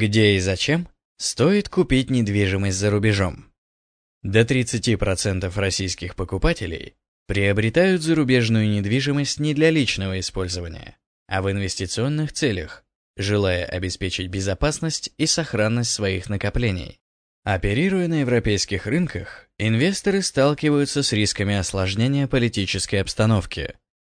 Где и зачем стоит купить недвижимость за рубежом? До 30% российских покупателей приобретают зарубежную недвижимость не для личного использования, а в инвестиционных целях, желая обеспечить безопасность и сохранность своих накоплений. Оперируя на европейских рынках, инвесторы сталкиваются с рисками осложнения политической обстановки.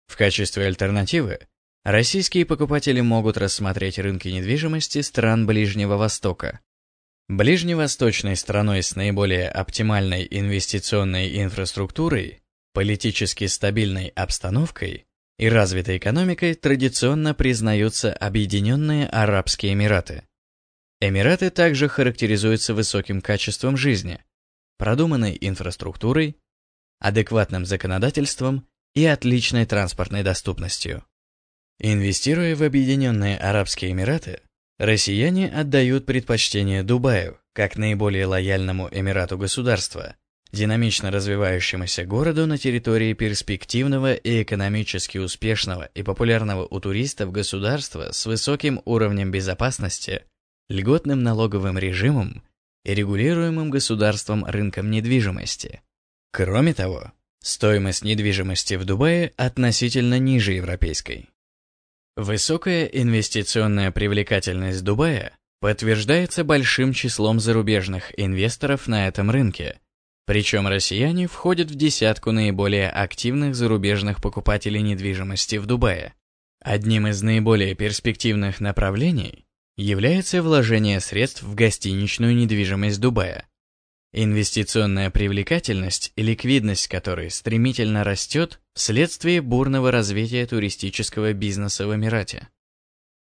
В качестве альтернативы Российские покупатели могут рассмотреть рынки недвижимости стран Ближнего Востока. Ближневосточной страной с наиболее оптимальной инвестиционной инфраструктурой, политически стабильной обстановкой и развитой экономикой традиционно признаются Объединенные Арабские Эмираты. Эмираты также характеризуются высоким качеством жизни, продуманной инфраструктурой, адекватным законодательством и отличной транспортной доступностью. Инвестируя в Объединенные Арабские Эмираты, россияне отдают предпочтение Дубаю как наиболее лояльному Эмирату государства, динамично развивающемуся городу на территории перспективного и экономически успешного и популярного у туристов государства с высоким уровнем безопасности, льготным налоговым режимом и регулируемым государством рынком недвижимости. Кроме того, стоимость недвижимости в Дубае относительно ниже европейской. Высокая инвестиционная привлекательность Дубая подтверждается большим числом зарубежных инвесторов на этом рынке, причем россияне входят в десятку наиболее активных зарубежных покупателей недвижимости в Дубае. Одним из наиболее перспективных направлений является вложение средств в гостиничную недвижимость Дубая, инвестиционная привлекательность и ликвидность которой стремительно растет вследствие бурного развития туристического бизнеса в Эмирате.